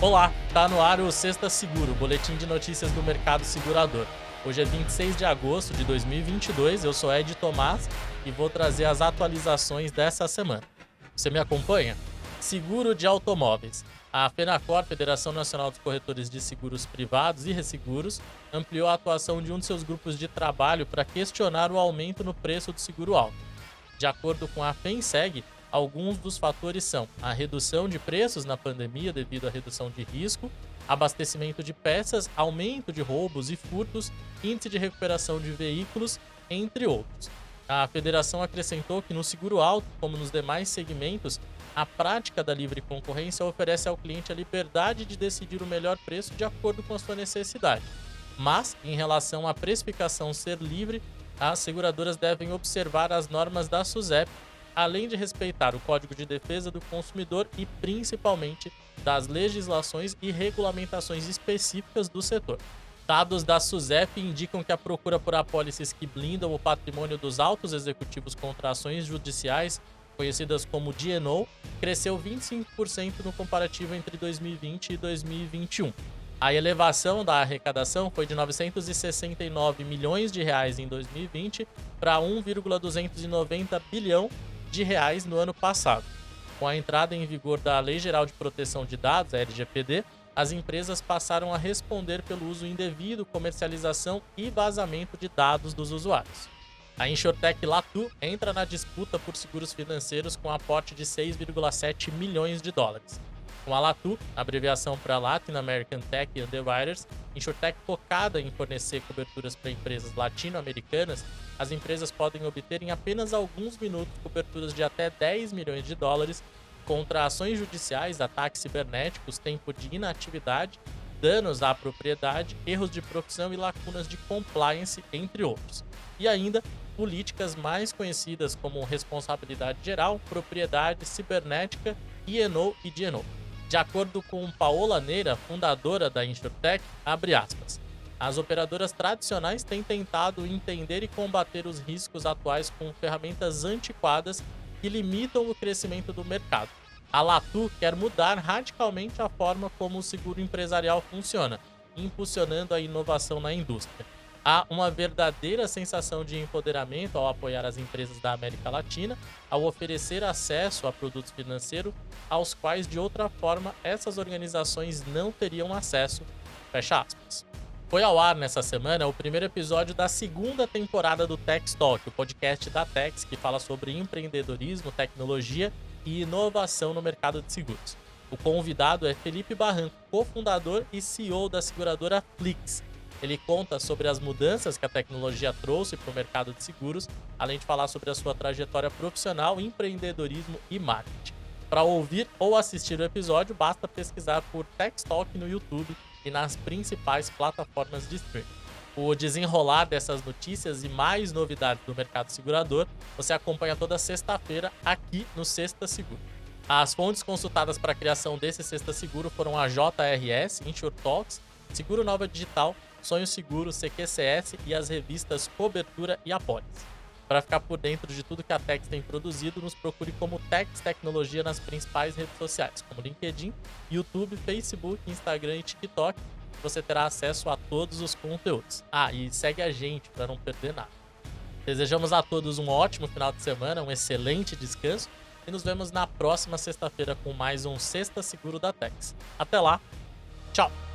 Olá, tá no ar o Sexta Seguro, boletim de notícias do mercado segurador. Hoje é 26 de agosto de 2022, eu sou Ed Tomás e vou trazer as atualizações dessa semana. Você me acompanha? Seguro de automóveis. A FENACOR, Federação Nacional dos Corretores de Seguros Privados e Resseguros, ampliou a atuação de um de seus grupos de trabalho para questionar o aumento no preço do seguro alto. De acordo com a FENSEG, Alguns dos fatores são a redução de preços na pandemia devido à redução de risco, abastecimento de peças, aumento de roubos e furtos, índice de recuperação de veículos, entre outros. A federação acrescentou que no seguro alto, como nos demais segmentos, a prática da livre concorrência oferece ao cliente a liberdade de decidir o melhor preço de acordo com a sua necessidade. Mas, em relação à precificação ser livre, as seguradoras devem observar as normas da SUSEP além de respeitar o Código de Defesa do Consumidor e principalmente das legislações e regulamentações específicas do setor. Dados da SUSEP indicam que a procura por apólices que blindam o patrimônio dos altos executivos contra ações judiciais, conhecidas como DNO, cresceu 25% no comparativo entre 2020 e 2021. A elevação da arrecadação foi de 969 milhões de reais em 2020 para 1,290 bilhão de reais no ano passado. Com a entrada em vigor da Lei Geral de Proteção de Dados, a LGPD, as empresas passaram a responder pelo uso indevido, comercialização e vazamento de dados dos usuários. A Insurtech Latu entra na disputa por seguros financeiros com aporte de 6,7 milhões de dólares. Com a Latu, abreviação para Latin American Tech Underwriters, Insurtech focada em fornecer coberturas para empresas latino-americanas, as empresas podem obter em apenas alguns minutos coberturas de até 10 milhões de dólares contra ações judiciais, ataques cibernéticos, tempo de inatividade, danos à propriedade, erros de profissão e lacunas de compliance, entre outros. E ainda políticas mais conhecidas como responsabilidade geral, propriedade cibernética, INO e DNO. De acordo com Paola Neira, fundadora da InsurTech, abre aspas. As operadoras tradicionais têm tentado entender e combater os riscos atuais com ferramentas antiquadas que limitam o crescimento do mercado. A Latu quer mudar radicalmente a forma como o seguro empresarial funciona, impulsionando a inovação na indústria há uma verdadeira sensação de empoderamento ao apoiar as empresas da América Latina, ao oferecer acesso a produtos financeiros aos quais de outra forma essas organizações não teriam acesso. Fecha aspas. Foi ao ar nessa semana o primeiro episódio da segunda temporada do Tech Talk, o podcast da Tex que fala sobre empreendedorismo, tecnologia e inovação no mercado de seguros. O convidado é Felipe Barranco, cofundador e CEO da seguradora Flix, ele conta sobre as mudanças que a tecnologia trouxe para o mercado de seguros, além de falar sobre a sua trajetória profissional, empreendedorismo e marketing. Para ouvir ou assistir o episódio, basta pesquisar por Tech Talk no YouTube e nas principais plataformas de streaming. O desenrolar dessas notícias e mais novidades do mercado segurador você acompanha toda sexta-feira aqui no Sexta Seguro. As fontes consultadas para a criação desse Sexta Seguro foram a JRS, Insure Talks, Seguro Nova Digital Sonho Seguro, CQCS e as revistas Cobertura e Apólice. Para ficar por dentro de tudo que a Tex tem produzido, nos procure como Tex Tecnologia nas principais redes sociais, como LinkedIn, YouTube, Facebook, Instagram e TikTok. Você terá acesso a todos os conteúdos. Ah, e segue a gente para não perder nada. Desejamos a todos um ótimo final de semana, um excelente descanso e nos vemos na próxima sexta-feira com mais um Sexta Seguro da Tex. Até lá, tchau!